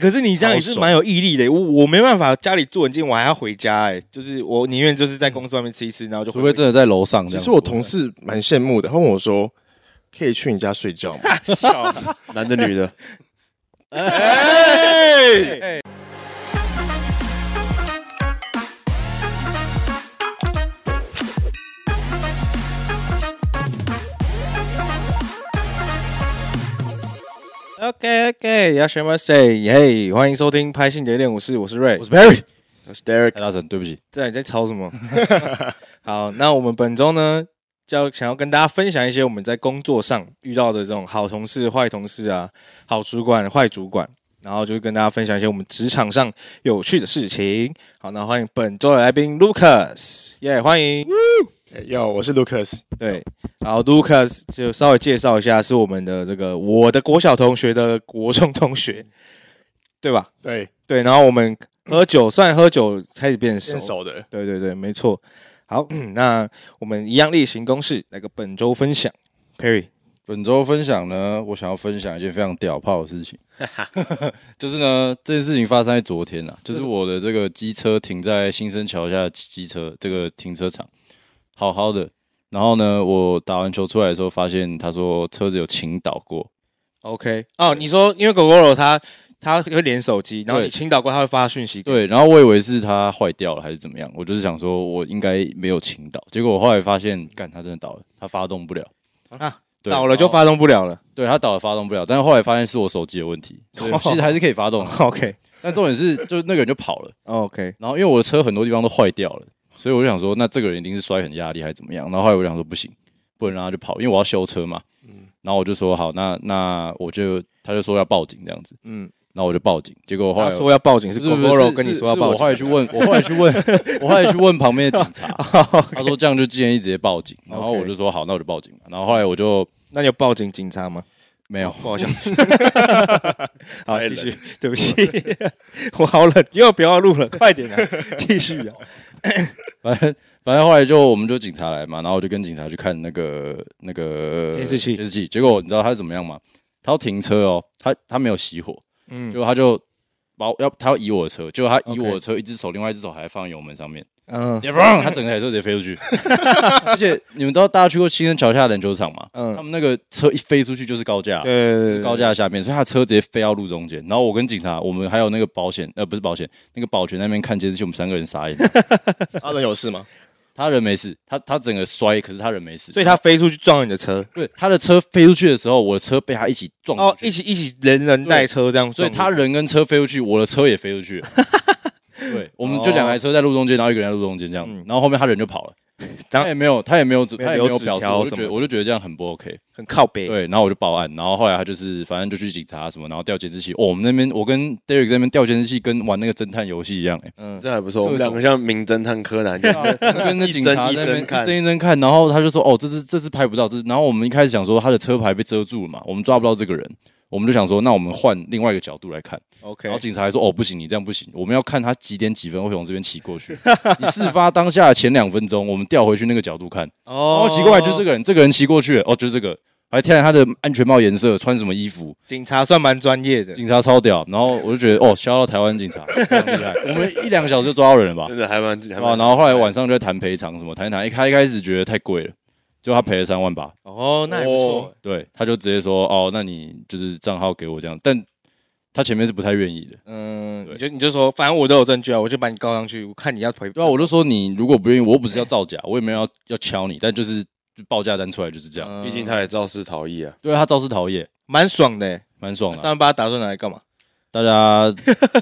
可是你这样也是蛮有毅力的，我我没办法，家里住很近，我还要回家，哎，就是我宁愿就是在公司外面吃一吃，然后就回。会不会真的在楼上？其实我同事蛮羡慕的，他问我说：“可以去你家睡觉吗？” 笑，男的女的？哎。OK OK，要什么 say？嘿，欢迎收听拍信节练舞室，我是 Ray，我是 Barry，我是 Derek。大神，对不起，在你在吵什么？好，那我们本周呢，就要想要跟大家分享一些我们在工作上遇到的这种好同事、坏同事啊，好主管、坏主管，然后就是跟大家分享一些我们职场上有趣的事情。好，那欢迎本周的来宾 Lucas，耶，欢迎。哟，我是 Lucas。对，然后 Lucas 就稍微介绍一下，是我们的这个我的国小同学的国中同学，对吧？对对，然后我们喝酒，算喝酒开始变熟，变熟的。对对对，没错。好，那我们一样例行公事，来个本周分享。Perry，本周分享呢，我想要分享一件非常屌炮的事情，就是呢，这件事情发生在昨天啊，就是我的这个机车停在新生桥下机车这个停车场。好好的，然后呢，我打完球出来的时候，发现他说车子有倾倒过。OK，哦，你说因为狗狗肉它它会连手机，然后你倾倒过，它会发讯息。对，然后我以为是它坏掉了还是怎么样，我就是想说我应该没有倾倒，结果我后来发现，干，它真的倒了，它发动不了啊，倒了就发动不了了。对，它倒了发动不了，但是后来发现是我手机的问题，所以 其实还是可以发动。OK，但重点是，就是那个人就跑了。OK，然后因为我的车很多地方都坏掉了。所以我就想说，那这个人一定是摔很压力还是怎么样？然后后来我就想说，不行，不能让他去跑，因为我要修车嘛。嗯。然后我就说好，那那我就他就说要报警这样子。嗯。然后我就报警，结果后来说要报警是狗狗肉跟你说要报警。我后来去问，我后来去问，我后来去问旁边的警察，他说这样就建议直接报警。然后我就说好，那我就报警。然后后来我就，那你有报警警察吗？没有，不好意思。好，继续，对不起，我好冷，又不要录了，快点啊，继续啊。反正反正后来就我们就警察来嘛，然后我就跟警察去看那个那个监视器，监视器。结果你知道他是怎么样吗？他要停车哦，他他没有熄火，嗯，结果他就把我要他要移我的车，结果他移我的车.一只手另外一只手还放在油门上面。嗯，他整个台车直接飞出去，而且你们知道大家去过新生桥下篮球场吗？嗯，他们那个车一飞出去就是高架，对，高架下面，所以他车直接飞到路中间。然后我跟警察，我们还有那个保险，呃，不是保险，那个保全那边看监视器，我们三个人傻眼。他人有事吗？他人没事，他他整个摔，可是他人没事，所以他飞出去撞了你的车。对，他的车飞出去的时候，我的车被他一起撞，哦，一起一起连人带车这样，所以他人跟车飞出去，我的车也飞出去。对，我们就两台车在路中间，然后一个人在路中间这样，然后后面他人就跑了，他也没有，他也没有，他也没有表示，我就觉得，我就觉得这样很不 OK，很靠北。对，然后我就报案，然后后来他就是反正就去警察什么，然后调监视器。哦，我们那边我跟 Derek 在那边调监视器，跟玩那个侦探游戏一样，哎，嗯，这还不错，我们两个像名侦探柯南，跟那 警察在那边一帧一帧看，然后他就说，哦，这是这是拍不到，这，然后我们一开始想说他的车牌被遮住了嘛，我们抓不到这个人。我们就想说，那我们换另外一个角度来看。OK，然后警察还说：“哦，不行，你这样不行，我们要看他几点几分会从这边骑过去。你 事发当下前两分钟，我们调回去那个角度看。哦，奇怪，就这个人，这个人骑过去了。哦，就这个，还看他的安全帽颜色，穿什么衣服。警察算蛮专业的，警察超屌。然后我就觉得，哦，笑到台湾警察 非常厉害。我们一两个小时就抓到人了吧？真的还蛮……哦，然后后来晚上就在谈赔偿什么，谈一谈。一开一开始觉得太贵了。”就他赔了三万八哦，那还不错。对，他就直接说哦，那你就是账号给我这样，但他前面是不太愿意的。嗯，对就你就说，反正我都有证据啊，我就把你告上去，我看你要赔。对啊，我就说你如果不愿意，我又不是要造假，我也没有要要敲你，但就是报价单出来就是这样。毕竟他也肇事逃逸啊。对啊，他肇事逃逸，蛮爽的，蛮爽的。三万八打算拿来干嘛？大家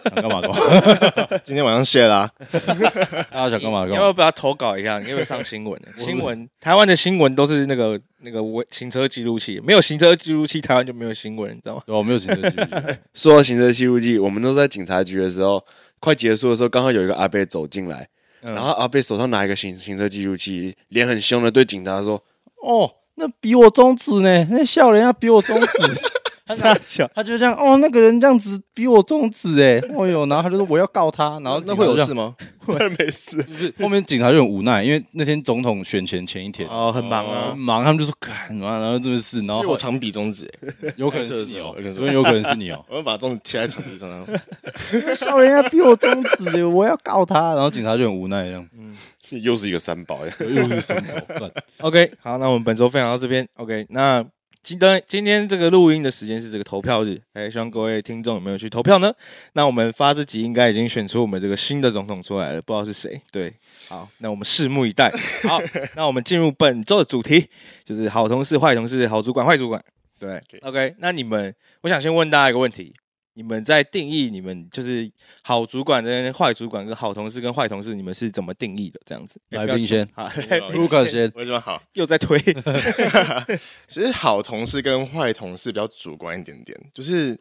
想干嘛干嘛？今天晚上谢啦。大家想干嘛？要不要不要投稿一下？你要不要上新闻？新闻，台湾的新闻都是那个那个行车记录器，没有行车记录器，台湾就没有新闻，你知道吗？对，没有行车记录器。说到行车记录器，我们都在警察局的时候，快结束的时候，刚好有一个阿伯走进来，然后阿伯手上拿一个行行车记录器，脸很凶的对警察说：“哦，那比我中指呢？那笑人要比我中指。”他小，他就这样哦，那个人这样子比我中指哎，哦呦，然后他就说我要告他，然后那会有事吗？会 没事，就是后面警察就很无奈，因为那天总统选前前一天。哦，很忙啊，很忙，他们就说干嘛，然后这个事，然后我常比中指，有可能是你哦，所以有可能是你哦，我要把中指贴在墙壁上，笑人家比我中指，我要告他，然后警察就很无奈这样，嗯，又是一个三宝，又是三宝，OK，好，那我们本周分享到这边，OK，那。今天今天这个录音的时间是这个投票日，哎，希望各位听众有没有去投票呢？那我们发这集应该已经选出我们这个新的总统出来了，不知道是谁。对，好，那我们拭目以待。好，那我们进入本周的主题，就是好同事、坏同事、好主管、坏主管。对，OK，那你们，我想先问大家一个问题。你们在定义你们就是好主管跟坏主管跟好同事跟坏同事，你们是怎么定义的？这样子，来宾先，好，Luka 先，为什么好？又在推。其实好同事跟坏同事比较主观一点点，就是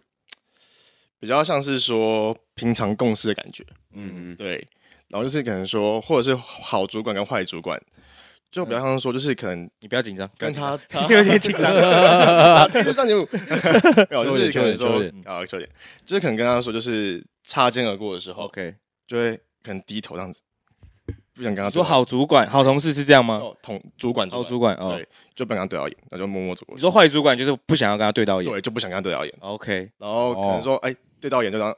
比较像是说平常共事的感觉。嗯嗯，对。然后就是可能说，或者是好主管跟坏主管。就比方说，就是可能你不要紧张，跟他 有点紧张，上节目 没有，就是可能说啊，优点。就是可能跟他说，就是擦肩而过的时候，OK，就会可能低头这样子，不想跟他说好主管、好同事是这样吗？同主管、好主管，对，就不想跟他对到眼，那就默默走过。你说坏主管就是不想要跟他对到眼，对，就不想跟他对到眼，OK，然后可能说，哎，对到眼就当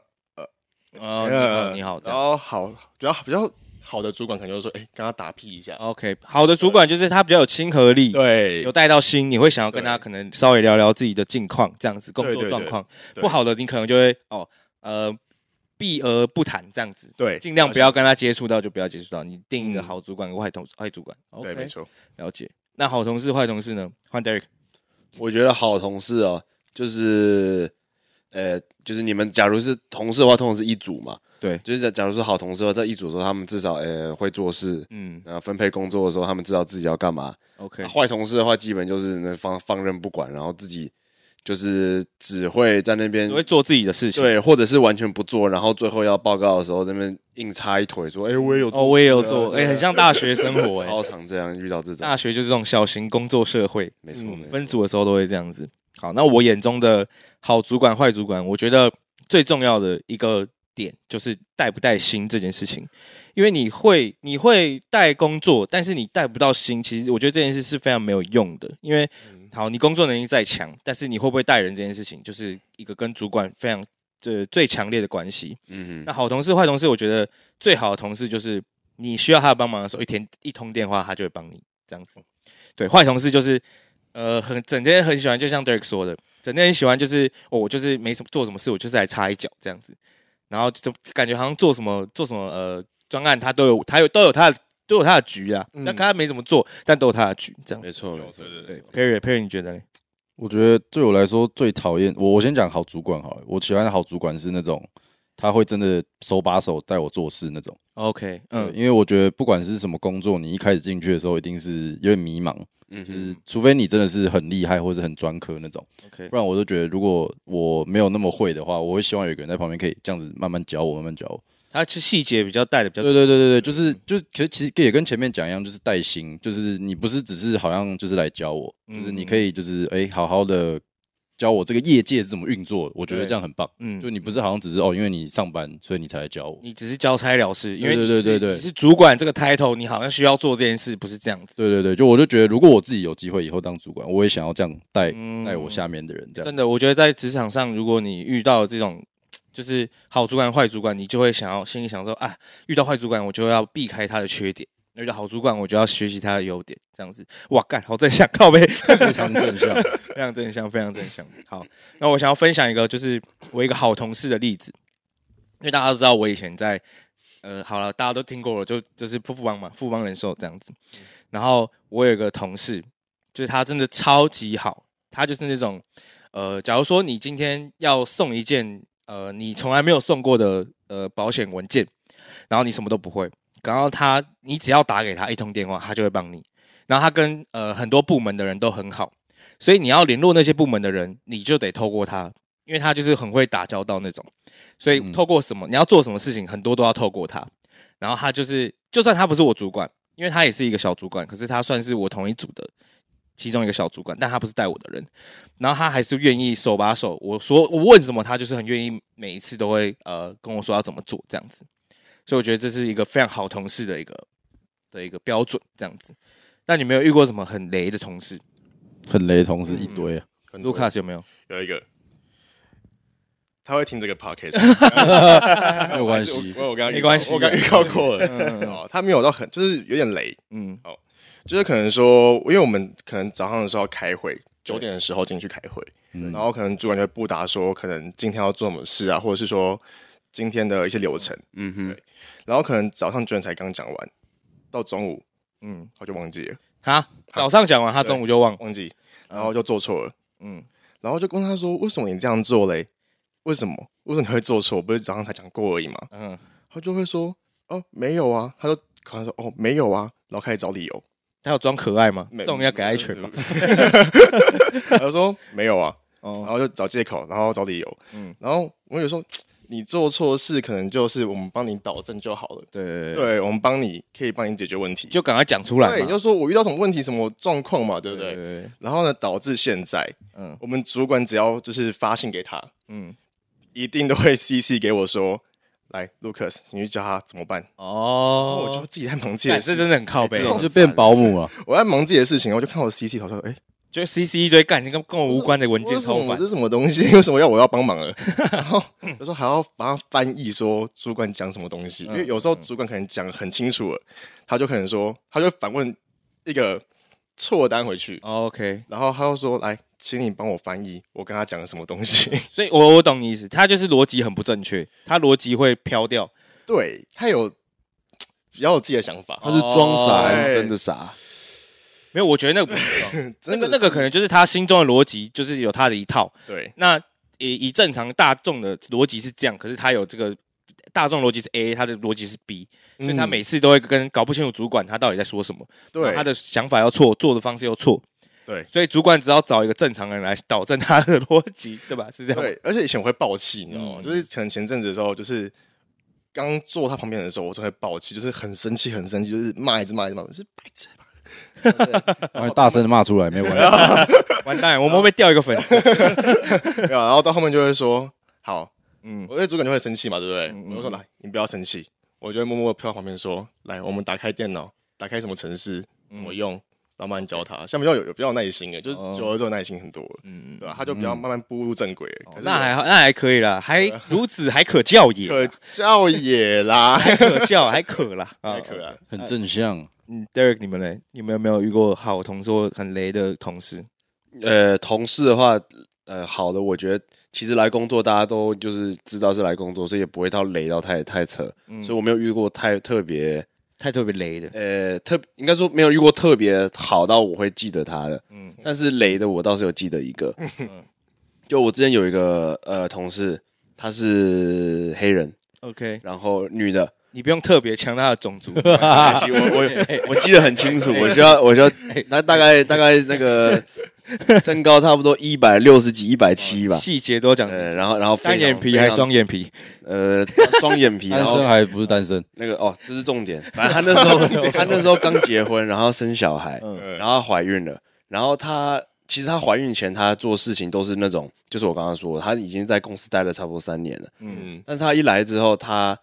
呃，你好，然后好，比较比较。好的主管可能就是说，哎、欸，跟他打屁一下。OK，好的主管就是他比较有亲和力，对，有带到心，你会想要跟他可能稍微聊聊自己的近况，这样子工作状况。不好的，你可能就会哦，呃，避而不谈这样子。对，尽量不要跟他接触到，就不要接触到。你定一个好主管跟坏同坏主管。对，没错，了解。那好同事、坏同事呢？换 Derek。我觉得好同事哦，就是，呃，就是你们假如是同事的话，通常是一组嘛。对，就是假假如说好同事的话，在一组的时候，他们至少呃会做事，嗯，然后分配工作的时候，他们知道自己要干嘛。OK，坏同事的话，基本就是那放放任不管，然后自己就是只会在那边只会做自己的事情，对，或者是完全不做，然后最后要报告的时候，那边硬插一腿说：“哎，我也有做，哦，我也有做，哎，很像大学生活，超常这样遇到这种大学就是这种小型工作社会，没错，分组的时候都会这样子。好，那我眼中的好主管、坏主管，我觉得最重要的一个。点就是带不带薪这件事情，因为你会你会带工作，但是你带不到薪，其实我觉得这件事是非常没有用的。因为好，你工作能力再强，但是你会不会带人这件事情，就是一个跟主管非常这最强烈的关系。嗯，那好同事坏同事，我觉得最好的同事就是你需要他的帮忙的时候，一天一通电话他就会帮你这样子。对，坏同事就是呃很整天很喜欢，就像 Derek 说的，整天很喜欢就是哦，我就是没什么做什么事，我就是来插一脚这样子。然后就感觉好像做什么做什么呃专案，他都有他有都有他的都有他的局啊。那、嗯、他没怎么做，但都有他的局，这样没错，没错，对对对。Perry，Perry，你觉得呢？我觉得对我来说最讨厌我，我先讲好主管好了。我喜欢的好主管是那种他会真的手把手带我做事那种。OK，嗯，因为我觉得不管是什么工作，你一开始进去的时候一定是有点迷茫。嗯，就是除非你真的是很厉害或者很专科那种，OK，不然我都觉得如果我没有那么会的话，我会希望有个人在旁边可以这样子慢慢教我，慢慢教我。他其实细节比较带的比较对对对对对，就是就其实其实也跟前面讲一样，就是带心，就是你不是只是好像就是来教我，就是你可以就是哎好好的。教我这个业界是怎么运作，我觉得这样很棒。嗯，就你不是好像只是哦，因为你上班，所以你才来教我。你只是交差了事，因为对对对对，你是主管这个 title，你好像需要做这件事，不是这样子。对对对，就我就觉得，如果我自己有机会以后当主管，我也想要这样带带我下面的人。这样真的，我觉得在职场上，如果你遇到这种就是好主管、坏主管，你就会想要心里想说，啊，遇到坏主管，我就要避开他的缺点。遇到好主管，我就要学习他的优点，这样子。哇，干，好正向，靠背，非常正向，非常正向，非常正向。好，那我想要分享一个，就是我一个好同事的例子。因为大家都知道，我以前在，呃，好了，大家都听过了，就就是富邦嘛，富邦人寿这样子。然后我有一个同事，就是他真的超级好，他就是那种，呃，假如说你今天要送一件，呃，你从来没有送过的，呃，保险文件，然后你什么都不会。然后他，你只要打给他一通电话，他就会帮你。然后他跟呃很多部门的人都很好，所以你要联络那些部门的人，你就得透过他，因为他就是很会打交道那种。所以透过什么，你要做什么事情，很多都要透过他。然后他就是，就算他不是我主管，因为他也是一个小主管，可是他算是我同一组的其中一个小主管，但他不是带我的人，然后他还是愿意手把手，我说我问什么，他就是很愿意，每一次都会呃跟我说要怎么做这样子，所以我觉得这是一个非常好同事的一个的一个标准这样子。那你没有遇过什么很雷的同事？很雷同是一堆啊，卢卡斯有没有？有一个。他会听这个 podcast，没有关系，我我刚刚没关系，我刚预告过了。哦，他没有到很，就是有点雷。嗯，哦，就是可能说，因为我们可能早上的时候开会，九点的时候进去开会，然后可能主管就会布达说，可能今天要做什么事啊，或者是说今天的一些流程。嗯哼，然后可能早上九点才刚讲完，到中午，嗯，他就忘记了。哈，早上讲完，他中午就忘忘记，然后就做错了。嗯，然后就跟他说，为什么你这样做嘞？为什么？为什么你会做错？不是早上才讲过而已吗？嗯，他就会说：“哦，没有啊。”他就可能说：“哦，没有啊。”然后开始找理由。他有装可爱吗？没这种要给他一拳吗？他就说：“没有啊。”哦，然后就找借口，然后找理由。嗯，然后我有说：“你做错事，可能就是我们帮你导正就好了。”对，对，我们帮你可以帮你解决问题，就赶快讲出来。对，你就说我遇到什么问题、什么状况嘛，对不对？对。然后呢，导致现在，嗯，我们主管只要就是发信给他，嗯。一定都会 CC 给我说，来，Lucas，你去教他怎么办？哦，我就自己在忙自己的事，这真的很靠背，就变保姆了。我在忙自己的事情，我就看我 CC，他说，哎，就 CC 一堆干，跟跟我无关的文件超烦，这是什么东西？为什么要我要帮忙了？然后有时候还要帮他翻译，说主管讲什么东西，因为有时候主管可能讲很清楚了，他就可能说，他就反问一个错单回去。OK，然后他又说，来。请你帮我翻译，我跟他讲了什么东西。所以我我懂你意思，他就是逻辑很不正确，他逻辑会飘掉。对，他有比较有自己的想法，他是装傻还是真的傻？没有，我觉得那个不 是，那个那个可能就是他心中的逻辑，就是有他的一套。对，那以以正常大众的逻辑是这样，可是他有这个大众逻辑是 A，他的逻辑是 B，所以他每次都会跟搞不清楚主管他到底在说什么。对，他的想法要错，做的方式又错。对，所以主管只要找一个正常人来导正他的逻辑，对吧？是这样。对，而且以前我会爆气，你知道吗？嗯、就是可能前阵子的时候，就是刚坐他旁边的时候，我就会爆气，就是很生气，很生气，就是骂一直骂一直骂，是白痴吧？大声的骂出来，没有关系。完蛋，我们会被掉一个粉丝。然后到后面就会说，好，嗯，我觉得主管就会生气嘛，对不对？嗯嗯我说来，你不要生气，我就会默默飘到旁边说，来，我们打开电脑，打开什么城市，怎么用。嗯慢慢教他，像比较有有比较有耐心的，就是久了之后耐心很多，嗯，对吧？他就比较慢慢步入正轨。那还那还可以啦，还孺子还可教也，可教也啦，还可教还可啦，还可啊，很正向。嗯，Derek，你们嘞？你们有没有遇过好同事或很雷的同事？呃，同事的话，呃，好的，我觉得其实来工作大家都就是知道是来工作，所以也不会到雷到太太扯，所以我没有遇过太特别。太特别雷的，呃，特应该说没有遇过特别好到我会记得他的，嗯，但是雷的我倒是有记得一个，嗯，就我之前有一个呃同事，他是黑人，OK，然后女的，你不用特别强调他的种族，我我 我记得很清楚，我需要我需要，他大概大概那个。身高差不多一百六十几、一百七吧，细节都讲。然后，然后单眼皮还是双眼皮？呃，双眼皮。单身还不是单身？那个哦，这是重点。反正他那时候，他那时候刚结婚，然后生小孩，然后怀孕了。然后他其实他怀孕前，他做事情都是那种，就是我刚刚说，他已经在公司待了差不多三年了。嗯。但是他一来之后，他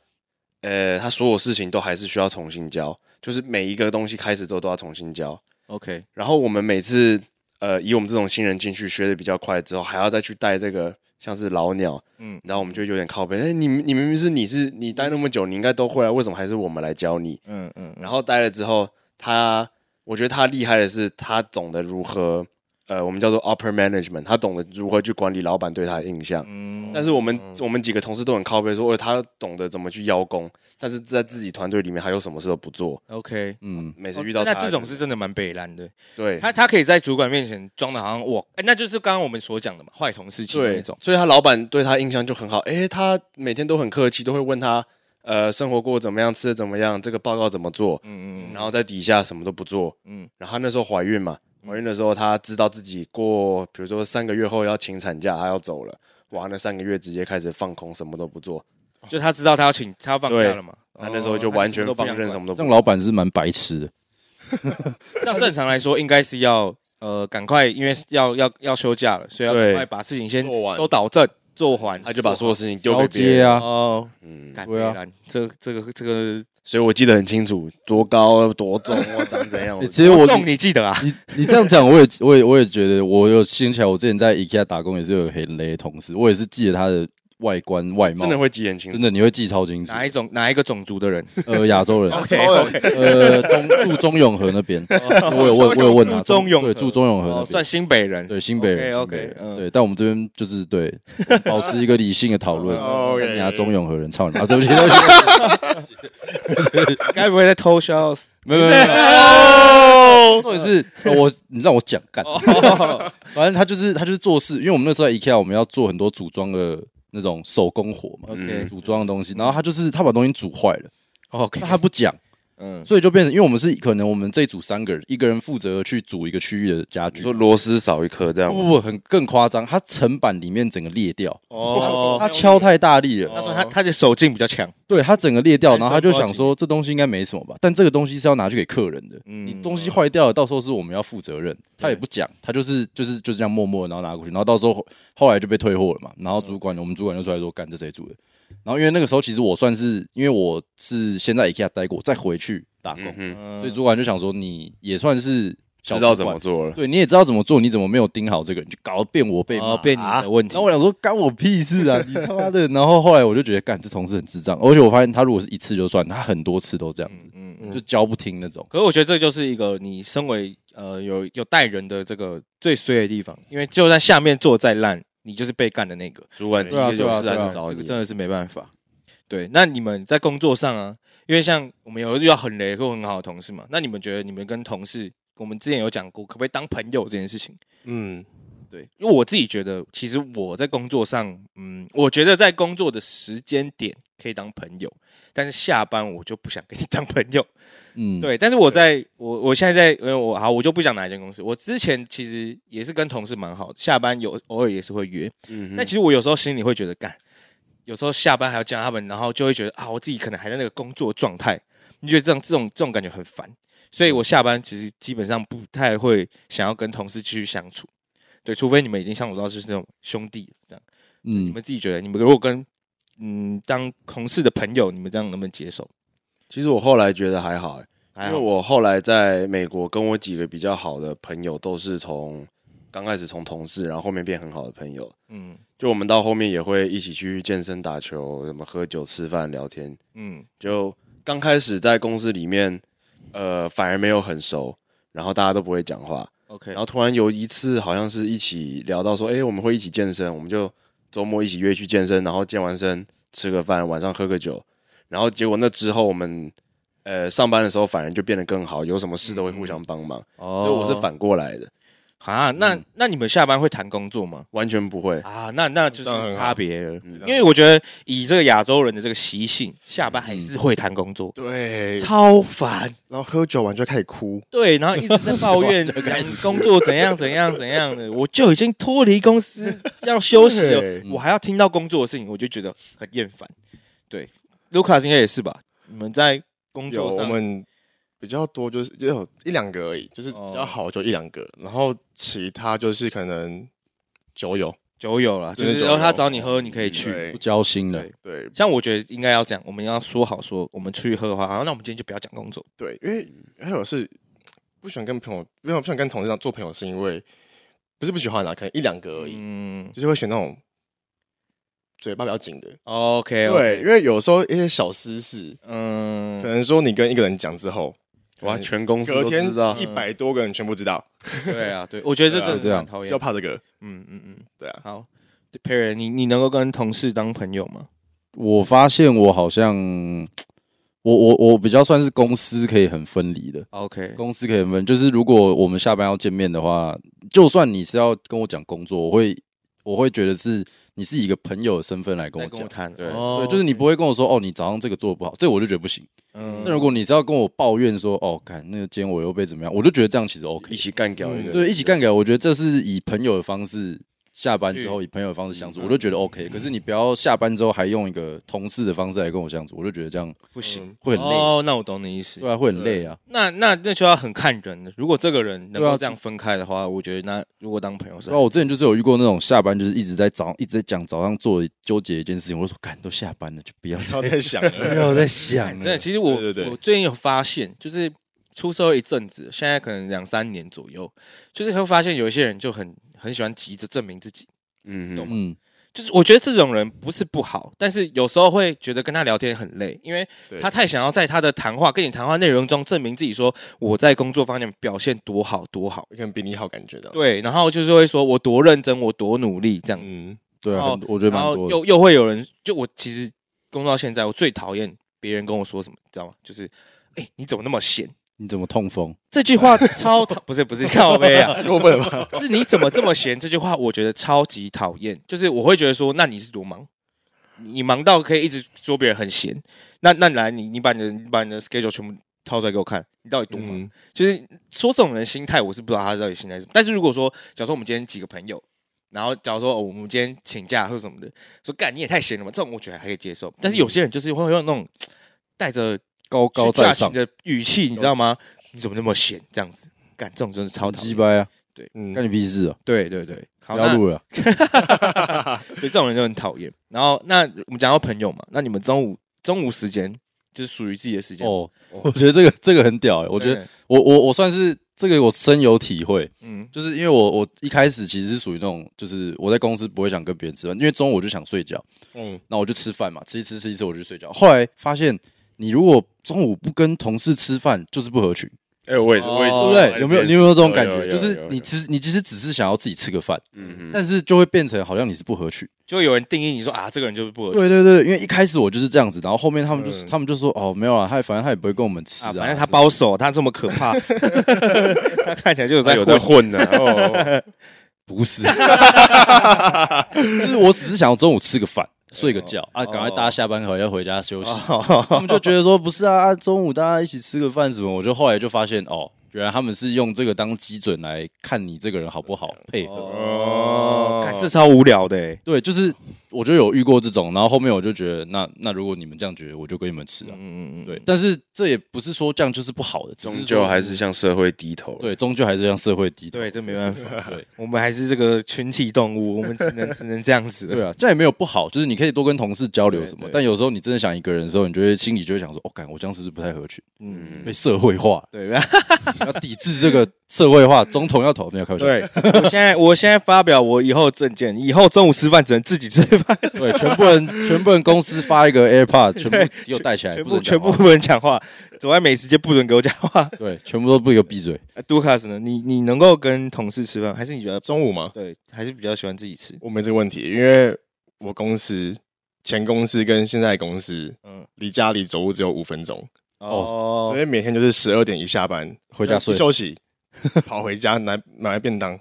呃，他所有事情都还是需要重新教，就是每一个东西开始之后都要重新教。OK。然后我们每次。呃，以我们这种新人进去学的比较快之后，还要再去带这个像是老鸟，嗯，然后我们就有点靠背。哎，你你明明是你是你待那么久，你应该都会啊，为什么还是我们来教你？嗯嗯。然后待了之后，他我觉得他厉害的是，他懂得如何，呃，我们叫做 upper management，他懂得如何去管理老板对他的印象。嗯。但是我们我们几个同事都很靠背，说，他懂得怎么去邀功。但是在自己团队里面，还有什么事都不做？OK，嗯，每次遇到他、哦、那这种是真的蛮北烂的。对，他他可以在主管面前装的好像我，哎，那就是刚刚我们所讲的嘛，坏同事情那种。所以他老板对他印象就很好，哎，他每天都很客气，都会问他，呃，生活过怎么样，吃的怎么样，这个报告怎么做？嗯嗯，嗯然后在底下什么都不做，嗯，然后他那时候怀孕嘛，怀孕的时候他知道自己过，比如说三个月后要请产假，他要走了，哇，那三个月直接开始放空，什么都不做。就他知道他要请，他要放假了嘛？他那时候就完全放任什么都不。这种老板是蛮白痴的。这样正常来说，应该是要呃，赶快，因为要要要休假了，所以要赶快把事情先做完，都导正做完，他就把所有事情丢给别人啊。哦，嗯，对啊，这这个这个。所以我记得很清楚，多高多重，我长怎样。其实我重你记得啊？你你这样讲，我也我也我也觉得，我有想起来，我之前在 IKEA 打工也是有很雷的同事，我也是记得他的。外观外貌真的会记很清楚，真的你会记超清楚。哪一种哪一个种族的人？呃，亚洲人。OK，呃，中住中永和那边，我有问，我有问他。中永对，住中永和，算新北人。对，新北人。OK，对，但我们这边就是对，保持一个理性的讨论。人家中永和人，操你妈！对不起，对不起。该不会在偷笑？没有没有。重点是，我你让我讲干。反正他就是他就是做事，因为我们那时候在 IKEA，我们要做很多组装的。那种手工活嘛，OK，组装的东西，然后他就是他把东西煮坏了，OK，他不讲。嗯，所以就变成，因为我们是可能我们这一组三个人，一个人负责去组一个区域的家具，说螺丝少一颗这样，不不，很更夸张，它层板里面整个裂掉，哦，他敲太大力了，他说他他的手劲比较强，对他整个裂掉，然后他就想说这东西应该没什么吧，但这个东西是要拿去给客人的，你东西坏掉了，到时候是我们要负责任，他也不讲，他就是就是就这样默默然后拿过去，然后到时候后来就被退货了嘛，然后主管我们主管就出来说，干这谁组的？然后因为那个时候其实我算是，因为我是先在 IKEA 待过，再回去打工，所以主管就想说你也算是知道怎么做了，对，你也知道怎么做，你怎么没有盯好这个，你就搞得变我被骂，变你的问题。然后我想说干我屁事啊，你他妈的！然后后来我就觉得干这同事很智障，而且我发现他如果是一次就算，他很多次都这样子，嗯嗯，就教不听那种。可是我觉得这就是一个你身为呃有有带人的这个最衰的地方，因为就算下面做再烂。你就是被干的那个主管，第一个就是来找你，这个真的是没办法。对，那你们在工作上啊，因为像我们有遇到很雷或很好的同事嘛，那你们觉得你们跟同事，我们之前有讲过，可不可以当朋友这件事情？嗯，对，因为我自己觉得，其实我在工作上，嗯，我觉得在工作的时间点可以当朋友，但是下班我就不想跟你当朋友。嗯，对，但是我在我我现在在，因为我好，我就不讲哪一间公司。我之前其实也是跟同事蛮好的，下班有偶尔也是会约。嗯哼，但其实我有时候心里会觉得，干，有时候下班还要见他们，然后就会觉得啊，我自己可能还在那个工作状态，你觉得这种这种这种感觉很烦，所以我下班其实基本上不太会想要跟同事继续相处。对，除非你们已经相处到就是那种兄弟这样。嗯，你们自己觉得，你们如果跟嗯当同事的朋友，你们这样能不能接受？其实我后来觉得还好，因为我后来在美国跟我几个比较好的朋友都是从刚开始从同事，然后后面变很好的朋友。嗯，就我们到后面也会一起去健身、打球，什么喝酒、吃饭、聊天。嗯，就刚开始在公司里面，呃，反而没有很熟，然后大家都不会讲话。OK，然后突然有一次好像是一起聊到说，哎，我们会一起健身，我们就周末一起约去健身，然后健完身吃个饭，晚上喝个酒。然后结果那之后，我们呃上班的时候反而就变得更好，有什么事都会互相帮忙。哦，所以我是反过来的啊。那那你们下班会谈工作吗？完全不会啊。那那就是差别了。因为我觉得以这个亚洲人的这个习性，下班还是会谈工作。对，超烦。然后喝酒完就开始哭。对，然后一直在抱怨讲工作怎样怎样怎样的。我就已经脱离公司要休息了，我还要听到工作的事情，我就觉得很厌烦。对。卢卡斯应该也是吧？你们在工作上，我们比较多就是就有一两个而已，就是比较好就一两个，然后其他就是可能酒友酒友啦，就是然后他找你喝，你可以去，不交心的。对，像我觉得应该要这样，我们要说好说，我们出去喝的话，好，那我们今天就不要讲工作。对，因为还有是不喜欢跟朋友，因为不喜欢跟同事这样做朋友，是因为不是不喜欢啦，可能一两个而已，嗯，就是会选那种。嘴巴比较紧的，OK，对，因为有时候一些小私事，嗯，可能说你跟一个人讲之后，哇，全公司都知道，一百多个人全部知道，对啊，对，我觉得这真的这样讨厌，要怕这个，嗯嗯嗯，对啊，好，Perry，你你能够跟同事当朋友吗？我发现我好像，我我我比较算是公司可以很分离的，OK，公司可以很分，就是如果我们下班要见面的话，就算你是要跟我讲工作，我会我会觉得是。你是以一个朋友的身份来跟我讲，对对，就是你不会跟我说哦，你早上这个做的不好，这个我就觉得不行。嗯，那如果你是要跟我抱怨说哦，看那个今天我又被怎么样，我就觉得这样其实 OK，一起干掉一个，对，一起干掉，我觉得这是以朋友的方式下班之后以朋友的方式相处，我就觉得 OK。可是你不要下班之后还用一个同事的方式来跟我相处，我就觉得这样不行，会很累。哦，那我懂你意思。对啊，会很累啊。那那那就要很看人了。如果这个人能够这样分开的话，我觉得那如果当朋友是。那我之前就是有遇过那种下班就是一直在早一直在讲早上做纠结一件事情，我就说，干都下班了，就不要再 想了，不要再想了。真的，其实我我最近有发现，就是。出社会一阵子，现在可能两三年左右，就是会发现有一些人就很很喜欢急着证明自己，嗯，懂吗？嗯，就是我觉得这种人不是不好，但是有时候会觉得跟他聊天很累，因为他太想要在他的谈话跟你谈话内容中证明自己，说我在工作方面表现多好多好，可能比你好感觉到。对，然后就是会说我多认真，我多努力这样子。嗯，对啊，我觉得蛮多。又又会有人，就我其实工作到现在，我最讨厌别人跟我说什么，你知道吗？就是，哎，你怎么那么闲？你怎么痛风？这句话超讨 不是不是靠背啊，过分吧？是你怎么这么闲？这句话我觉得超级讨厌。就是我会觉得说，那你是多忙？你忙到可以一直说别人很闲？那那来你你把你的你把你的 schedule 全部掏出来给我看，你到底多忙？嗯、就是说这种人心态，我是不知道他到底心态是什么。但是如果说，假如说我们今天几个朋友，然后假如说哦我们今天请假或者什么的，说干你也太闲了嘛，这种我觉得还可以接受。但是有些人就是会用那种 带着。高高在上的语气，你知道吗？你怎么那么闲？这样子干这种真是超鸡掰啊！对，嗯，干你屁事啊！对对对，不要录了。对，这种人就很讨厌。然后，那我们讲到朋友嘛，那你们中午中午时间就是属于自己的时间哦。我觉得这个这个很屌哎，我觉得我我我算是这个我深有体会。嗯，就是因为我我一开始其实是属于那种，就是我在公司不会想跟别人吃饭，因为中午我就想睡觉。嗯，那我就吃饭嘛，吃一吃吃一吃我就睡觉。后来发现。你如果中午不跟同事吃饭，就是不合群。哎，我也是，对不对？有没有？你有没有这种感觉？就是你其实你其实只是想要自己吃个饭，嗯嗯，但是就会变成好像你是不合群，就会有人定义你说啊，这个人就是不合群。对对对，因为一开始我就是这样子，然后后面他们就是他们就说哦，没有啊，他反正他也不会跟我们吃啊，反正他包手，他这么可怕，他看起来就是在有在混的，不是，就是我只是想要中午吃个饭。睡个觉啊！赶快大家下班后要回家休息。他们就觉得说不是啊，中午大家一起吃个饭什么？我就后来就发现哦。原来他们是用这个当基准来看你这个人好不好配合哦，这超无聊的。对，就是我觉得有遇过这种，然后后面我就觉得，那那如果你们这样觉得，我就跟你们吃啊。嗯嗯嗯，对。但是这也不是说这样就是不好的，终究还是向社会低头。对，终究还是向社会低头。对，这没办法。对，我们还是这个群体动物，我们只能只能这样子。对啊，这样也没有不好，就是你可以多跟同事交流什么。但有时候你真的想一个人的时候，你就会心里就会想说，哦，干，我这样是不是不太合群？嗯，被社会化。对。要抵制这个社会化，总统要投没有开玩笑。对，我现在我现在发表我以后证件，以后中午吃饭只能自己吃饭。对，全部人全部人公司发一个 AirPod，全部又带起来，全部全部不能讲话，走在美食街不准给我讲话。对，全部都不给我闭嘴。杜卡斯呢？你你能够跟同事吃饭，还是你觉得中午吗？对，还是比较喜欢自己吃。我没这个问题，因为我公司前公司跟现在公司，嗯，离家里走路只有五分钟。哦，所以每天就是十二点一下班回家睡休息。跑回家拿买便当，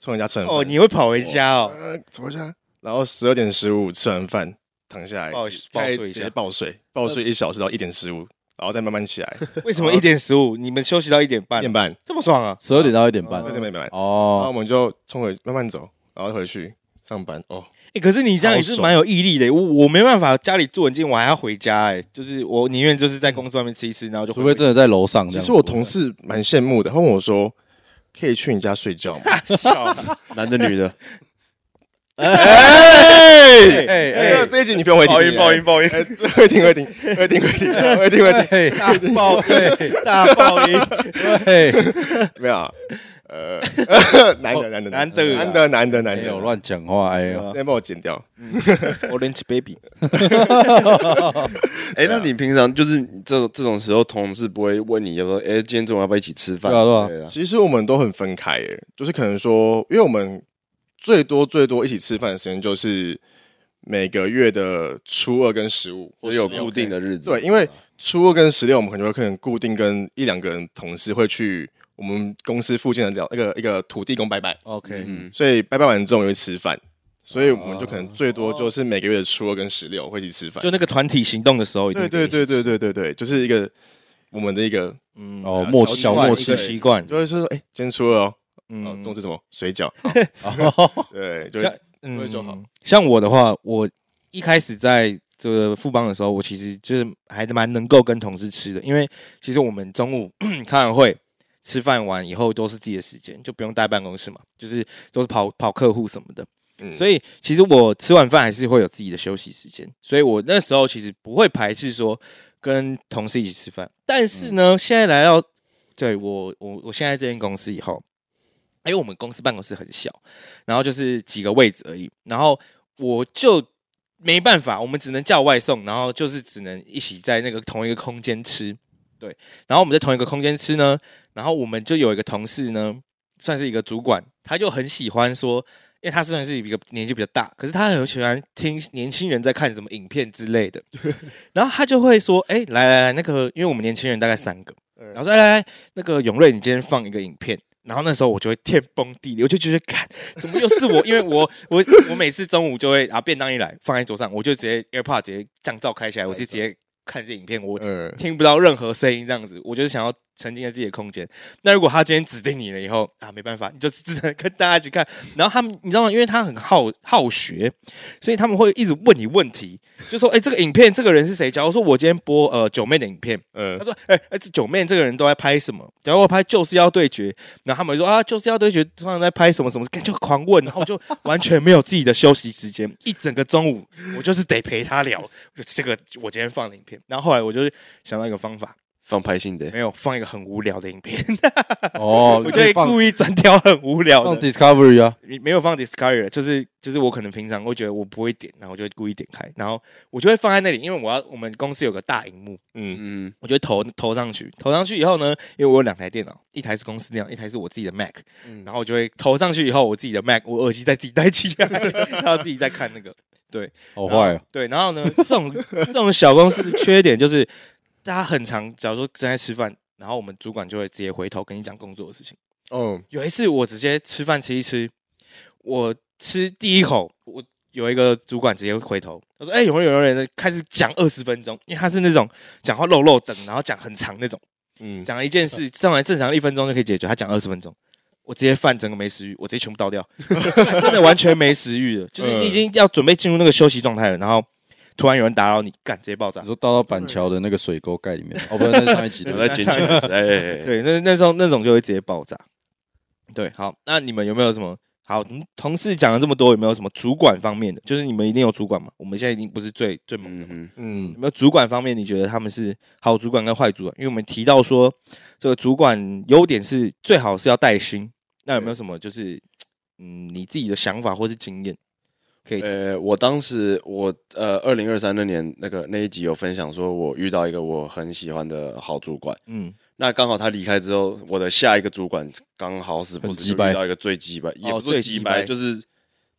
从人家吃。哦，你会跑回家哦？走回家，然后十二点十五吃完饭，躺下来抱睡一下，抱睡，抱睡一小时到一点十五，然后再慢慢起来。为什么一点十五？你们休息到一点半？一点半这么爽啊？十二点到一点半，一点半。哦，然后我们就冲回慢慢走，然后回去上班。哦，哎，可是你这样也是蛮有毅力的。我我没办法，家里住很近，我还要回家。哎，就是我宁愿就是在公司外面吃一吃，然后就。除非真的在楼上。其实我同事蛮羡慕的，他问我说。可以去你家睡觉吗？男的女的？哎！哎！哎！这一集你不用回听，报音报音报音，会听会听会听会听会听会听，大报对大报音，对，没有。呃，难得难得难得难得难得难得，有乱讲话，哎！呦，先帮我剪掉。Orange baby。哎，那你平常就是这这种时候，同事不会问你，就说，哎，今天中午要不要一起吃饭？对啊，其实我们都很分开，哎，就是可能说，因为我们最多最多一起吃饭的时间就是每个月的初二跟十五，会有固定的日子。对，因为初二跟十六，我们可能会可能固定跟一两个人同事会去。我们公司附近的一个一个土地公拜拜，OK，嗯，所以拜拜完之后我们会吃饭，所以我们就可能最多就是每个月的初二跟十六会一起吃饭，就那个团体行动的时候，对对对对对对对，就是一个我们的一个嗯。哦默契小默契的习惯，就会说哎，今天初二哦，嗯，中午吃什么？水饺。对，就嗯就好。像我的话，我一开始在这个富邦的时候，我其实就是还蛮能够跟同事吃的，因为其实我们中午 开完会。吃饭完以后都是自己的时间，就不用待办公室嘛，就是都是跑跑客户什么的。嗯，所以其实我吃完饭还是会有自己的休息时间，所以我那时候其实不会排斥说跟同事一起吃饭。但是呢，现在来到对我我我现在这间公司以后，因为我们公司办公室很小，然后就是几个位置而已，然后我就没办法，我们只能叫外送，然后就是只能一起在那个同一个空间吃。对，然后我们在同一个空间吃呢，然后我们就有一个同事呢，算是一个主管，他就很喜欢说，因为他虽然是一个年纪比较大，可是他很喜欢听年轻人在看什么影片之类的，然后他就会说，哎，来来来，那个，因为我们年轻人大概三个，然后说，来来来，那个永瑞，你今天放一个影片，然后那时候我就会天崩地裂，我就觉得，看，怎么又是我？因为我 我我每次中午就会啊，便当一来放在桌上，我就直接 AirPod 直接降噪开起来，我就直接。看这影片，我听不到任何声音，这样子，我就是想要沉浸在自己的空间。那如果他今天指定你了以后啊，没办法，你就只能跟大家一起看。然后他们，你知道吗？因为他很好好学，所以他们会一直问你问题，就说：“哎、欸，这个影片这个人是谁？”假如说我今天播呃九妹的影片，嗯，他说：“哎、欸、哎，这九妹这个人都在拍什么？”假如我拍《就是要对决》，然后他们说：“啊，就是要对决，通常在拍什么什么？”就狂问，然后我就完全没有自己的休息时间，一整个中午我就是得陪他聊就这个我今天放的影片。然后后来我就想到一个方法。放拍性的，没有放一个很无聊的影片。哦，我就会故意专挑很无聊的。放 Discovery 啊，没有放 Discovery，就是就是我可能平常会觉得我不会点，然后我就会故意点开，然后我就会放在那里，因为我要我们公司有个大荧幕，嗯嗯，我就会投投上去，投上去以后呢，因为我有两台电脑，一台是公司电脑，一台是我自己的 Mac，然后我就会投上去以后，我自己的 Mac 我耳机在自己戴起来，然后自己在看那个，对，好坏，对，然后呢，这种这种小公司的缺点就是。大家很常，假如说正在吃饭，然后我们主管就会直接回头跟你讲工作的事情。哦，有一次我直接吃饭吃一吃，我吃第一口，我有一个主管直接回头，他说：“哎、欸，有没有有人开始讲二十分钟？因为他是那种讲话漏漏等，然后讲很长那种。嗯，讲了一件事，上来正常一分钟就可以解决，他讲二十分钟，我直接饭整个没食欲，我直接全部倒掉，真的完全没食欲了，就是你已经要准备进入那个休息状态了，然后。”突然有人打扰你，干直接爆炸！你说倒到板桥的那个水沟盖里面，哦，不是，那是上一集的，在捡起来。哎，对，那那时候那种就会直接爆炸。对，好，那你们有没有什么好？同事讲了这么多，有没有什么主管方面的？就是你们一定有主管嘛？我们现在已经不是最最猛的。嗯嗯，有没有主管方面？你觉得他们是好主管跟坏主管？因为我们提到说，这个主管优点是最好是要带薪。那有没有什么就是嗯，你自己的想法或是经验？可以呃，我当时我呃，二零二三那年那个那一集有分享说，我遇到一个我很喜欢的好主管，嗯，那刚好他离开之后，我的下一个主管刚好死不死遇到一个最鸡掰，也不是鸡掰，就是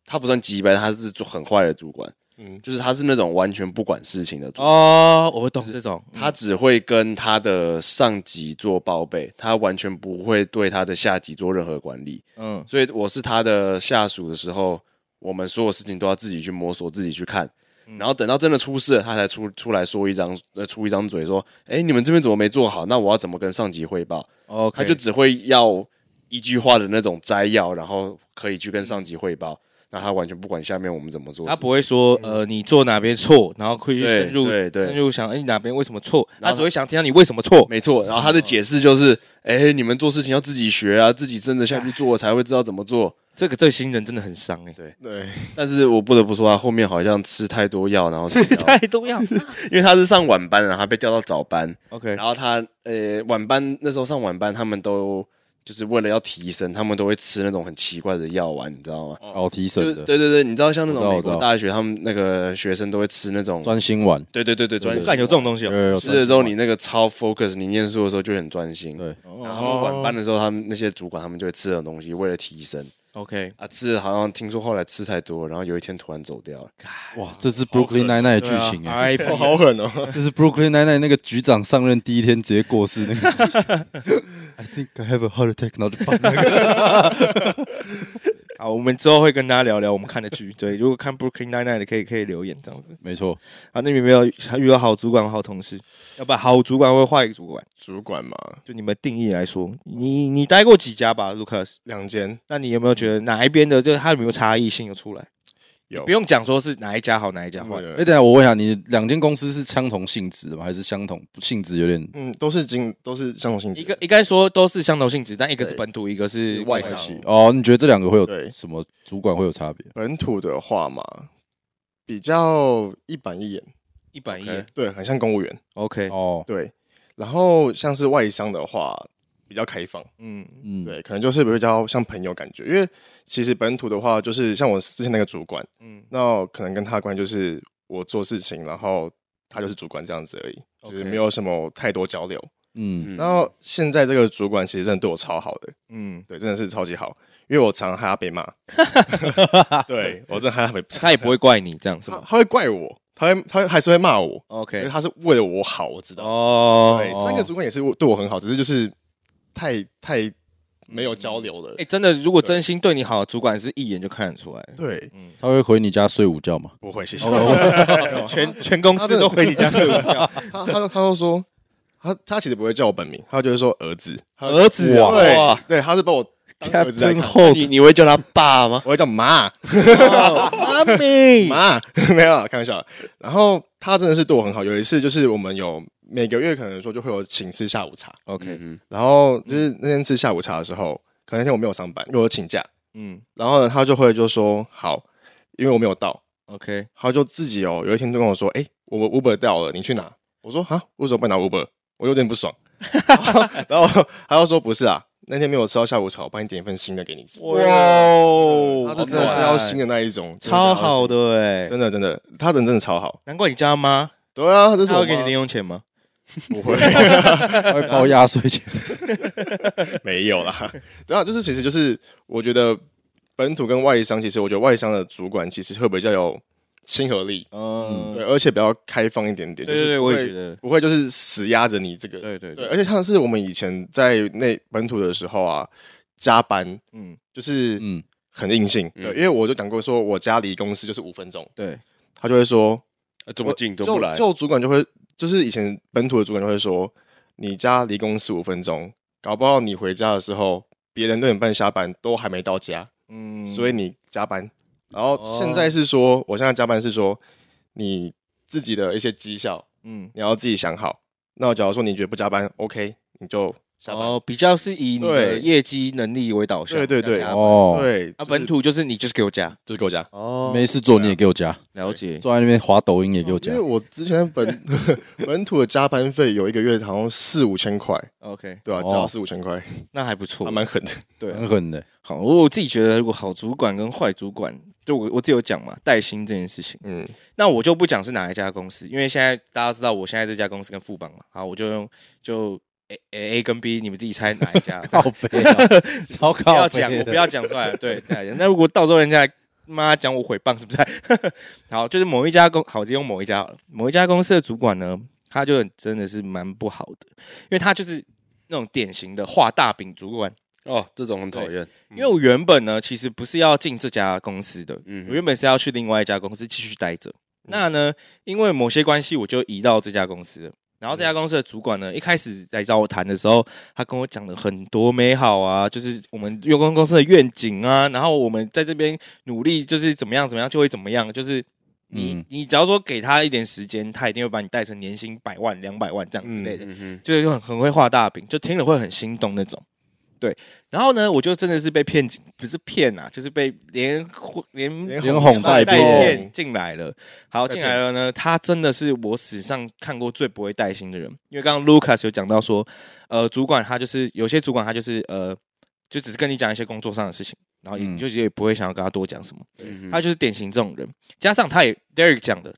他不算鸡掰，他是做很坏的主管，嗯，就是他是那种完全不管事情的主管。哦，我懂这种，他只会跟他的上级做报备，他完全不会对他的下级做任何管理，嗯，所以我是他的下属的时候。我们所有事情都要自己去摸索，自己去看，然后等到真的出事了，他才出出来说一张呃，出一张嘴说：“哎，你们这边怎么没做好？那我要怎么跟上级汇报？”OK，他就只会要一句话的那种摘要，然后可以去跟上级汇报。那他完全不管下面我们怎么做，他不会说呃，你做哪边错，然后会去深入对对深入想，哎，哪边为什么错？他只会想听到你为什么错。没错，然后他的解释就是：哎，你们做事情要自己学啊，自己真的下去做才会知道怎么做。这个这个新人真的很伤哎，对。对，但是我不得不说他后面好像吃太多药，然后吃太多药，因为他是上晚班，然后他被调到早班，OK，然后他呃晚班那时候上晚班，他们都就是为了要提升，他们都会吃那种很奇怪的药丸，你知道吗？哦，提升的，对对对，你知道像那种美国大学，他们那个学生都会吃那种专心丸，对对对对，专心。有这种东西哦，吃了之后你那个超 focus，你念书的时候就很专心，对，然后他们晚班的时候，他们那些主管他们就会吃这种东西，为了提神。OK 啊，吃好像听说后来吃太多，然后有一天突然走掉了。哇，这是 Brooklyn 奶奶的剧情哎，好狠哦！这是 Brooklyn 奶奶那个局长上任第一天直接过世那个。I think I have a heart attack，然后就放那个。好，我们之后会跟大家聊聊我们看的剧。对，如果看 Brooklyn Nine-Nine 的，可以可以留言这样子。没错。啊，那你有没有遇到好主管、好同事？要不好主管会坏主管？主管嘛，就你们定义来说，你你待过几家吧，Lucas？两间。那你有没有觉得哪一边的，就是它有没有差异性有出来？有，不用讲说是哪一家好，哪一家坏。哎，等下我问一下，你两间公司是相同性质的吗？还是相同性质有点？嗯，都是经都是相同性质。一个应该说都是相同性质，但一个是本土，一个是外商。哦，你觉得这两个会有什么主管会有差别？本土的话嘛，比较一板一眼，一板一眼，对，很像公务员。OK，哦，对。然后像是外商的话。比较开放，嗯。嗯，对，可能就是比较像朋友感觉，因为其实本土的话，就是像我之前那个主管，嗯，那可能跟他关系就是我做事情，然后他就是主管这样子而已，就是没有什么太多交流，嗯，然后现在这个主管其实真的对我超好的，嗯，对，真的是超级好，因为我常常害他被骂，对我真的害他被，他也不会怪你这样是吗？他会怪我，他会他还是会骂我，OK，因为他是为了我好，我知道，哦，对，三个主管也是对我很好，只是就是。太太没有交流了。哎，真的，如果真心对你好，主管是一眼就看得出来。对，嗯，他会回你家睡午觉吗？不会，谢谢。全全公司都回你家睡午觉。他他他都说，他他其实不会叫我本名，他就是说儿子，儿子啊，对对，他是把我当儿子在看。你你会叫他爸吗？我会叫妈，妈咪妈，没有开玩笑。然后他真的是对我很好。有一次就是我们有。每个月可能说就会有请吃下午茶，OK，然后就是那天吃下午茶的时候，可能那天我没有上班，因为我请假，嗯，然后呢，他就会就说好，因为我没有到，OK，他就自己哦，有一天就跟我说，哎，我 Uber 掉了，你去拿。我说啊，为什么不拿 Uber？我有点不爽，然后他就说不是啊，那天没有吃到下午茶，我帮你点一份新的给你吃。哇，他是真的要新的那一种，超好的哎，真的真的，他人真的超好，难怪你家妈，对啊，这是他会给你零用钱吗？不会，会包压岁钱，没有啦。对啊，就是其实就是我觉得本土跟外商，其实我觉得外商的主管其实会比较有亲和力，嗯，对，而且比较开放一点点。对对对，我也觉得。不会就是死压着你这个。对对对，而且像是我们以前在那本土的时候啊，加班，嗯，就是嗯很硬性，对，因为我就讲过，说我家离公司就是五分钟，对，他就会说这么近都不来，就主管就会。就是以前本土的主管就会说，你家离公司五分钟，搞不好你回家的时候，别人六点半下班都还没到家，嗯，所以你加班。然后现在是说，我现在加班是说，你自己的一些绩效，嗯，你要自己想好。那我假如说你觉得不加班，OK，你就。哦，比较是以你的业绩能力为导向，对对对，哦，对，啊，本土就是你就是给我加，就是给我加，哦，没事做你也给我加，了解，坐在那边滑抖音也给我加，因为我之前本 本土的加班费有一个月好像四五千块，OK，对啊，加四五千块，那还不错，还蛮狠的，对，很狠的。好，我我自己觉得，如果好主管跟坏主管，就我我自己有讲嘛，带薪这件事情，嗯，那我就不讲是哪一家公司，因为现在大家知道我现在这家公司跟富邦嘛，好，我就用就。A A 跟 B，你们自己猜哪一家？靠北，超靠北。不要讲，我不要讲出来。对，那如果到时候人家妈讲我毁谤，是不是？好，就是某一家公，好，我就用某一家好了。某一家公司的主管呢，他就真的是蛮不好的，因为他就是那种典型的画大饼主管。哦，这种很讨厌。因为我原本呢，其实不是要进这家公司的，嗯，我原本是要去另外一家公司继续待着。那呢，因为某些关系，我就移到这家公司了。然后这家公司的主管呢，一开始来找我谈的时候，他跟我讲了很多美好啊，就是我们员工公司的愿景啊，然后我们在这边努力，就是怎么样怎么样就会怎么样，就是你、嗯、你只要说给他一点时间，他一定会把你带成年薪百万、两百万这样之类的，嗯嗯、就是很很会画大饼，就听了会很心动那种。对，然后呢，我就真的是被骗，不是骗啊，就是被连连连哄带骗进来了。好，进来了呢，他真的是我史上看过最不会带薪的人。因为刚刚 Lucas 有讲到说，呃，主管他就是有些主管他就是呃，就只是跟你讲一些工作上的事情，然后你就也不会想要跟他多讲什么。嗯、他就是典型这种人，加上他也 Derek 讲的，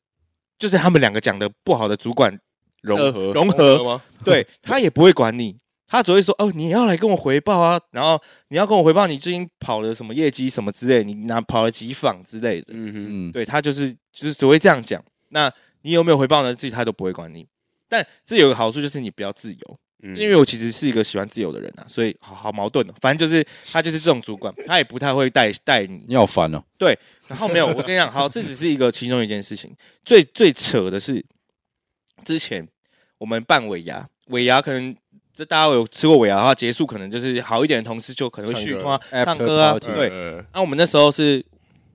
就是他们两个讲的不好的主管融合融合吗？对，他也不会管你。他只会说：“哦，你要来跟我回报啊，然后你要跟我回报你最近跑了什么业绩什么之类，你拿跑了几访之类的。”嗯哼，对，他就是就是只会这样讲。那你有没有回报呢？自己他都不会管你。但这有个好处就是你比较自由，嗯，因为我其实是一个喜欢自由的人啊，所以好好矛盾哦。反正就是他就是这种主管，他也不太会带带你。你好烦哦。对，然后没有，我跟你讲，好，这只是一个其中一件事情。最最扯的是，之前我们办尾牙，尾牙可能就大家有吃过尾牙的话，结束可能就是好一点的同事就可能会去唱歌，唱歌啊。对，那我们那时候是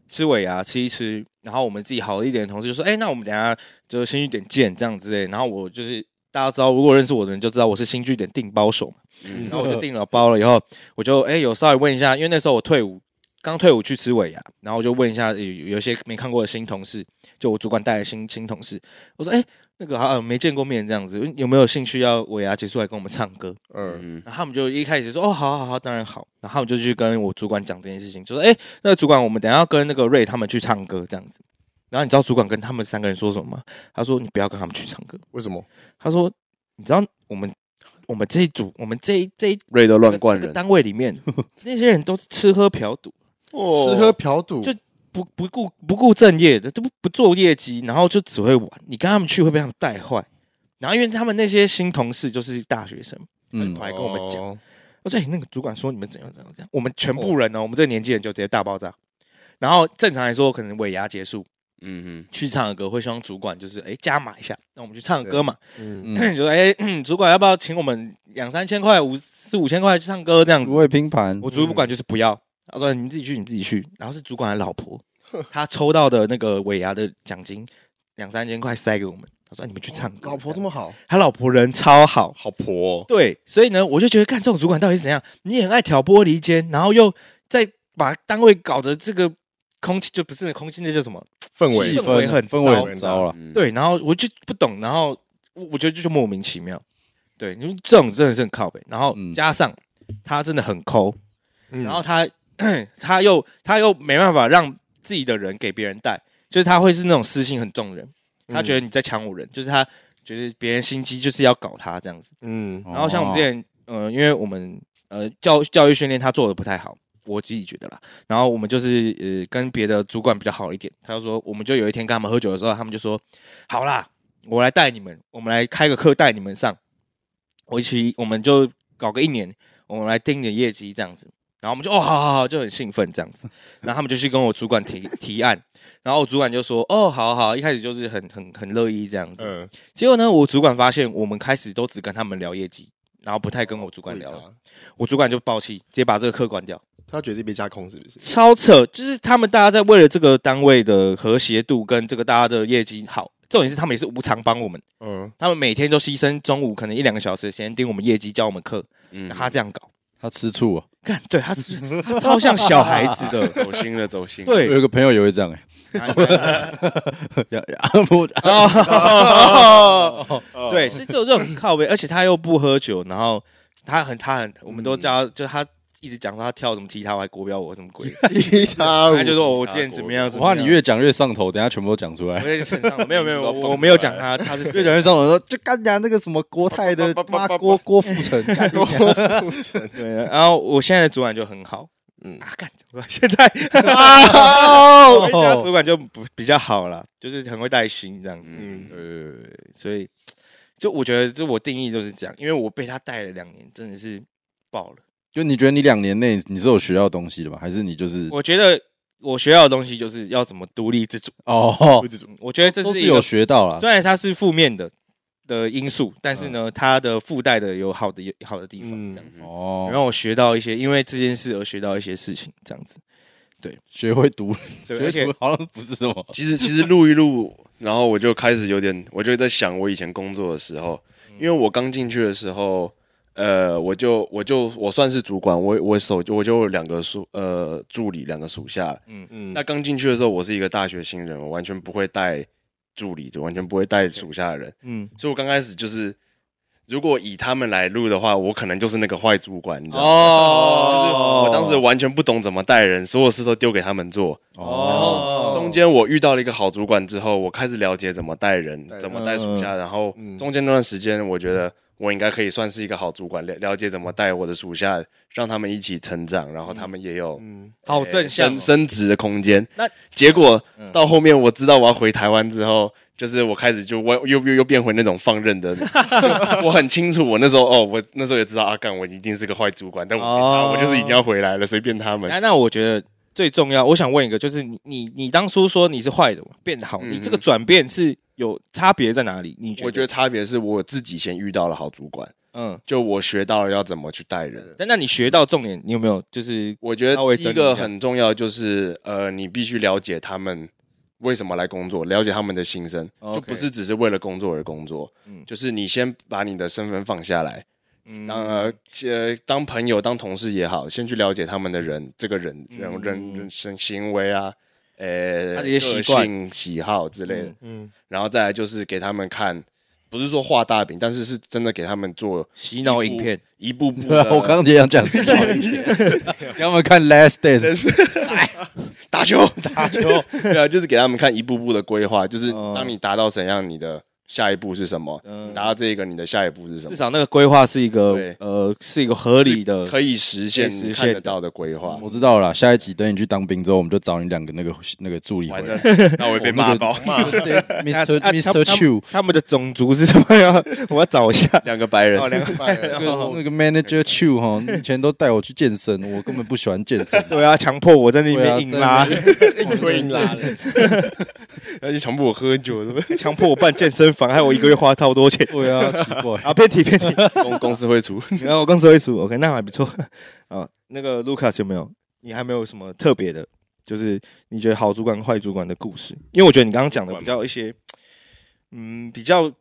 吃尾牙，吃一吃，然后我们自己好一点的同事就说：“哎，那我们等下就先去点见这样之类。”然后我就是。大家知道，如果认识我的人就知道我是新据点订包手嘛。嗯、然后我就订了包了以后，我就哎、欸、有稍微问一下，因为那时候我退伍，刚退伍去吃尾牙，然后我就问一下有有些没看过的新同事，就我主管带的新新同事，我说哎、欸、那个好像没见过面这样子，有没有兴趣要尾牙结束来跟我们唱歌？嗯，然后他们就一开始就说哦好好好，当然好。然后他们就去跟我主管讲这件事情，就说哎、欸、那个主管我们等下要跟那个瑞他们去唱歌这样子。然后你知道主管跟他们三个人说什么吗？他说你不要跟他们去唱歌，为什么？他说。你知道我们我们这一组我们这一这一瑞都乱灌人，单位里面 那些人都是吃喝嫖赌，吃喝嫖赌就不不顾不顾正业的，都不不做业绩，然后就只会玩。你跟他们去会被他们带坏。然后因为他们那些新同事就是大学生，嗯，来跟我们讲，我说哎，那个主管说你们怎样怎样怎样，我们全部人呢，我们这个年纪人就直接大爆炸。然后正常来说，可能尾牙结束。嗯哼，去唱个歌会希望主管就是哎、欸、加码一下，那我们去唱个歌嘛。嗯嗯，就说哎、欸，主管要不要请我们两三千块、五四五千块去唱歌这样子？不会拼盘，我主管就是不要。他说你们自己去，你自己去。然后是主管的老婆，他抽到的那个尾牙的奖金两三千块塞给我们。他说你们去唱歌。老婆这么好，他老婆人超好，好婆、哦。对，所以呢，我就觉得干这种主管到底是怎样？你很爱挑拨离间，然后又在把单位搞得这个。空气就不是那空气，那叫什么氛围？氛围很氛围很糟了。对，然后我就不懂，然后我觉得就莫名其妙。对，因为这种真的是很靠北，然后加上他真的很抠，然后他 他又他又没办法让自己的人给别人带，就是他会是那种私心很重的人，他觉得你在抢我人，就是他觉得别人心机就是要搞他这样子。嗯，然后像我们之前，呃，因为我们呃教教育训练他做的不太好。我自己觉得啦，然后我们就是呃跟别的主管比较好一点，他就说，我们就有一天跟他们喝酒的时候，他们就说，好啦，我来带你们，我们来开个课带你们上，我一起我们就搞个一年，我们来盯点业绩这样子，然后我们就哦好好好，就很兴奋这样子，然后他们就去跟我主管提 提案，然后我主管就说哦好好，一开始就是很很很乐意这样子，嗯，结果呢，我主管发现我们开始都只跟他们聊业绩，然后不太跟我主管聊了，我主管就爆气，直接把这个课关掉。他觉得这边架空是不是？超扯，就是他们大家在为了这个单位的和谐度跟这个大家的业绩好，重点是他们也是无偿帮我们。嗯，他们每天都牺牲中午可能一两个小时的时间盯我们业绩教我们课。嗯，他这样搞，他吃醋啊？看，对他是，他超像小孩子的，走心了，走心。对，有一个朋友也会这样哎。对，是只有这种靠背，而且他又不喝酒，然后他很他很，我们都叫就他。一直讲说他跳什么踢踏舞还国标舞什么鬼，踢踏舞，他就说我今天怎么样子？哇，你越讲越上头，等下全部都讲出来。没有 没有，我没有讲他，他是 越讲越上头，说就刚讲那个什么国泰的妈郭郭富城，郭富城。对。然后我现在的主管就很好，嗯。啊，干，现在我家主管就不比较好了，就是很会带薪这样子。嗯，对对对，所以就我觉得，就我定义就是这样，因为我被他带了两年，真的是爆了。就你觉得你两年内你是有学到东西的吗？还是你就是？我觉得我学到的东西就是要怎么独立自主哦，独立自主。我觉得这是，是有学到了，虽然它是负面的的因素，但是呢，它的附带的有好的有好的地方，这样子哦，让我学到一些，因为这件事而学到一些事情，这样子。对，学会独立，学会独立好像不是什么。其实其实录一录，然后我就开始有点，我就在想我以前工作的时候，因为我刚进去的时候。呃，我就我就我算是主管，我我手我就两个属呃助理，两个属下。嗯嗯。嗯，那刚进去的时候，我是一个大学新人，我完全不会带助理，就完全不会带属下的人。嗯。所以我刚开始就是，如果以他们来录的话，我可能就是那个坏主管，你知道吗？哦。就是我当时完全不懂怎么带人，所有事都丢给他们做。哦。中间我遇到了一个好主管之后，我开始了解怎么带人，怎么带属下，然后中间那段时间，我觉得。我应该可以算是一个好主管，了了解怎么带我的属下，让他们一起成长，然后他们也有嗯好正向升升职的空间。那结果到后面我知道我要回台湾之后，就是我开始就我又又又变回那种放任的，我很清楚，我那时候哦，我那时候也知道阿干，我一定是个坏主管，但我没差，我就是已经要回来了，随便他们。那那我觉得最重要，我想问一个，就是你你你当初说你是坏的变好，你这个转变是有差别在哪里？你觉得？我觉得差别是我自己先遇到了好主管，嗯，就我学到了要怎么去带人。但那你学到重点，你有没有？就是我觉得第一个很重要，就是呃，你必须了解他们。为什么来工作？了解他们的心声.就不是只是为了工作而工作。嗯，就是你先把你的身份放下来，嗯，当呃当朋友、当同事也好，先去了解他们的人，这个人、人、嗯、人、人生行为啊，呃，他的一些习惯、喜好之类的，嗯，嗯，然后再来就是给他们看。不是说画大饼，但是是真的给他们做洗脑影片，一步步。我刚刚也想讲洗脑影片，给他们看《Last Dance》，打球，打球，对啊，就是给他们看一步步的规划，就是当你达到怎样，你的。下一步是什么？嗯，达到这个，你的下一步是什么？至少那个规划是一个，呃，是一个合理的、可以实现、实现得到的规划。我知道了，下一集等你去当兵之后，我们就找你两个那个 那个助理回来。那我会被骂爆。Mr. Mr. Chu，他们的种族是什么呀？我要找一下。两个白人，哦两个白人。那个 Manager Chu 哈，以前都带我去健身，我根本不喜欢健身。对啊，强迫我在那边硬拉，硬推硬拉的。而且强迫我喝酒，强迫我办健身房。还有我一个月花超多钱，对啊，奇怪 啊，偏题偏题，公公司会出，然后我公司会出，OK，那还不错 啊。那个 Lucas 有没有？你还没有什么特别的，就是你觉得好主管、坏主管的故事？因为我觉得你刚刚讲的比较一些，嗯，比较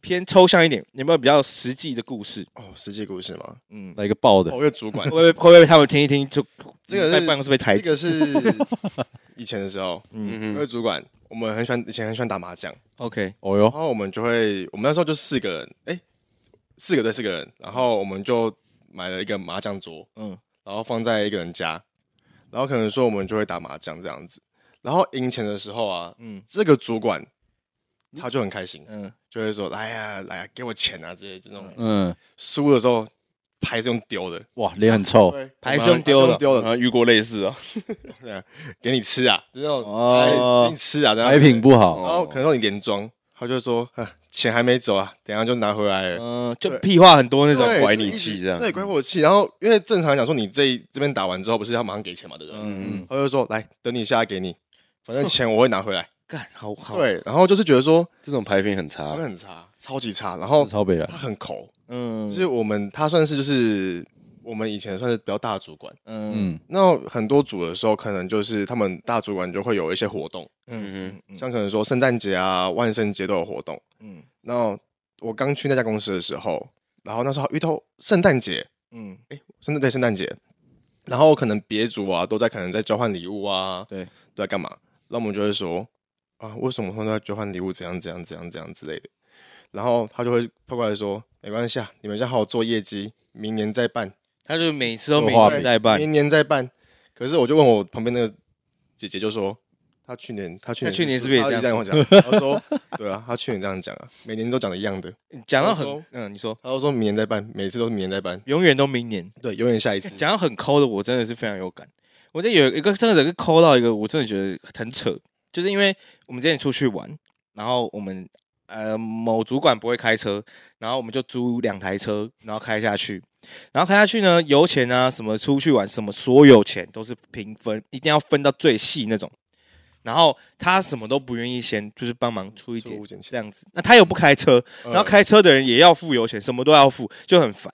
偏抽象一点，有没有比较实际的故事？哦，实际故事吗？嗯，来一个爆的，我有主管 会不会会不会他们听一听就这个在办公室被抬举？这个是以前的时候，嗯，我有主管。我们很喜欢以前很喜欢打麻将，OK，哦哟，然后我们就会，我们那时候就四个人，哎，四个对四个人，然后我们就买了一个麻将桌，嗯，然后放在一个人家，然后可能说我们就会打麻将这样子，然后赢钱的时候啊，嗯，这个主管他就很开心，嗯，就会说来呀来呀，给我钱啊这些这种，嗯，输的时候。牌是用丢的，哇，脸很臭。牌是用丢的，丢的，然后遇过类似啊，对啊，给你吃啊，就那种哦，给你吃啊，牌品不好，然后可能说你连装，他就说，钱还没走啊，等下就拿回来了，嗯，就屁话很多那种，拐你气这样，对，拐我气。然后因为正常来讲说，你这这边打完之后，不是要马上给钱嘛，对不对？嗯。嗯，他就说，来，等你下来给你，反正钱我会拿回来。干，好好。对，然后就是觉得说这种牌品很差，很差，超级差，然后超北了，他很抠。嗯，就是我们他算是就是我们以前算是比较大的主管，嗯，那很多组的时候，可能就是他们大主管就会有一些活动，嗯嗯，像可能说圣诞节啊、万圣节都有活动，嗯，那我刚去那家公司的时候，然后那时候遇到圣诞节，嗯，哎，圣诞对圣诞节，然后可能别组啊都在可能在交换礼物啊，对，都在干嘛？那我们就会说啊，为什么他们都在交换礼物？怎样怎样怎样怎样之类的。然后他就会跑过来说：“没关系啊，你们先好好做业绩，明年再办。”他就每次都明年再办，明年再办。可是我就问我旁边那个姐姐，就说：“他去年，他去年，他去年是不是也这样讲？”他说：“ 对啊，他去年这样讲啊，每年都讲的一样的，讲到很……嗯，你说，他都说明年再办，每次都是明年再办，永远都明年，对，永远下一次。讲到很抠的，我真的是非常有感。我觉得有一个真的是抠到一个，我真的觉得很扯，就是因为我们之前出去玩，然后我们。呃，某主管不会开车，然后我们就租两台车，然后开下去，然后开下去呢，油钱啊，什么出去玩，什么所有钱都是平分，一定要分到最细那种。然后他什么都不愿意先，就是帮忙出一点这样子。那他又不开车，然后开车的人也要付油钱，什么都要付，就很烦。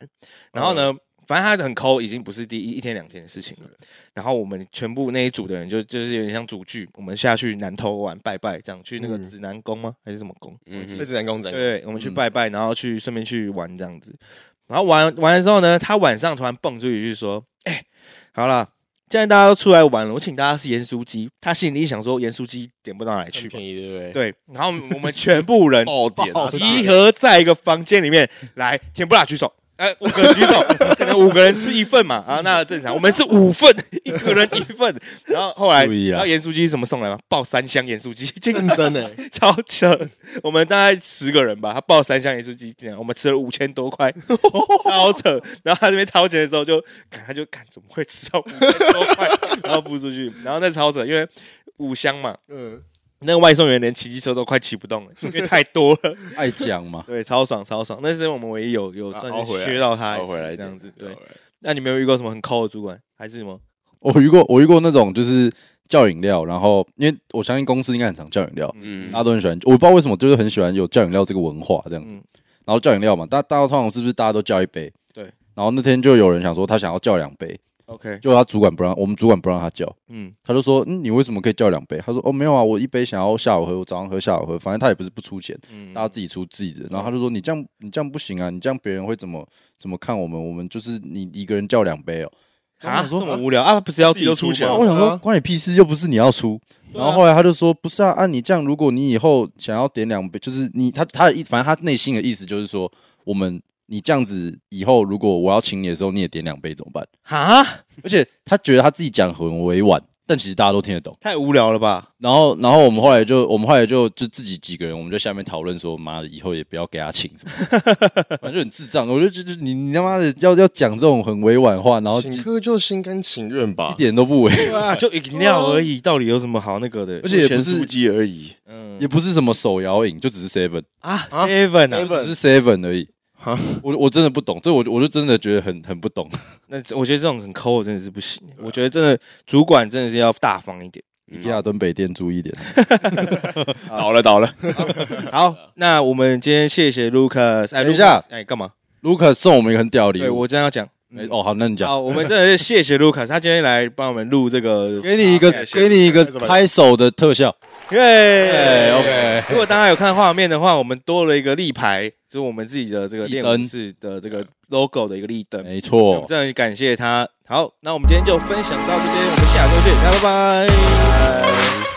然后呢？反正他很抠，已经不是第一一天两天的事情了。然后我们全部那一组的人就就是有点像组剧，我们下去南投玩拜拜，这样去那个指南宫吗？还是什么宫？嗯，指南宫。对，我们去拜拜，然后去顺便去玩这样子。然后玩完了之后呢，他晚上突然蹦出一句说：“哎，好了，既然大家都出来玩了，我请大家吃盐酥鸡。”他心里想说：“盐酥鸡点不到哪里去，便宜对不对？”对。然后我们全部人 集合在一个房间里面，来，甜不辣举手。哎，五个人举手，可能五个人吃一份嘛，啊，那正常。我们是五份，一个人一份。然后后来，然后盐酥鸡怎么送来吗？爆三箱盐酥鸡，认真的超扯。我们大概十个人吧，他爆三箱盐酥鸡，这样我们吃了五千多块，超扯。然后他这边掏钱的时候就，他就看怎么会吃到五千多块，然后付出去。然后那超扯，因为五箱嘛，嗯，那个外送员连骑机车都快骑不动了，因为太多了。爱讲嘛？对，超爽超爽。那是我们唯一有有算是削到他回来这样子。对，那你没有遇过什么很抠的主管，还是什么？我遇过，我遇过那种就是叫饮料，然后因为我相信公司应该很常叫饮料，嗯，大家都很喜欢。我不知道为什么，就是很喜欢有叫饮料这个文化这样子。然后叫饮料嘛，大大家通常是不是大家都叫一杯？对。然后那天就有人想说他想要叫两杯。OK，就他主管不让，我们主管不让他叫，嗯，他就说，嗯，你为什么可以叫两杯？他说，哦，没有啊，我一杯想要下午喝，我早上喝，下午喝，反正他也不是不出钱，嗯，大家自己出自己的。然后他就说，你这样，你这样不行啊，你这样别人会怎么怎么看我们？我们就是你一个人叫两杯哦，啊，这么无聊啊，不是要自己出钱？我想说，关你屁事，又不是你要出。然后后来他就说，不是啊，按你这样，如果你以后想要点两杯，就是你他他的意，反正他内心的意思就是说，我们。你这样子以后，如果我要请你的时候，你也点两杯怎么办？哈，而且他觉得他自己讲很委婉，但其实大家都听得懂。太无聊了吧？然后，然后我们后来就，我们后来就就自己几个人，我们就下面讨论说，妈的，以后也不要给他请什么，反正就很智障。我就觉得你你他妈的要要讲这种很委婉话，然后请客就心甘情愿吧，一点都不委婉，就饮料而已，到底有什么好那个的？而且也不是书记而已，嗯，也不是什么手摇饮，就只是 seven 啊，seven 啊，只是 seven 而已。我我真的不懂，这我我就真的觉得很很不懂。那我觉得这种很抠，真的是不行。我觉得真的主管真的是要大方一点。一定要蹲北店注意点。倒了倒了。好，那我们今天谢谢 Lucas。哎，等一下，哎，干嘛？Lucas 送我们一个很屌的礼物。对，我真要讲。哦，好，那你讲。好，我们真的是谢谢 Lucas，他今天来帮我们录这个，给你一个给你一个拍手的特效。耶，OK。如果大家有看画面的话，我们多了一个立牌，就是我们自己的这个练舞室的这个 logo 的一个立灯。没错，真的很感谢他。好，那我们今天就分享到这边，我们下周见，大家拜拜。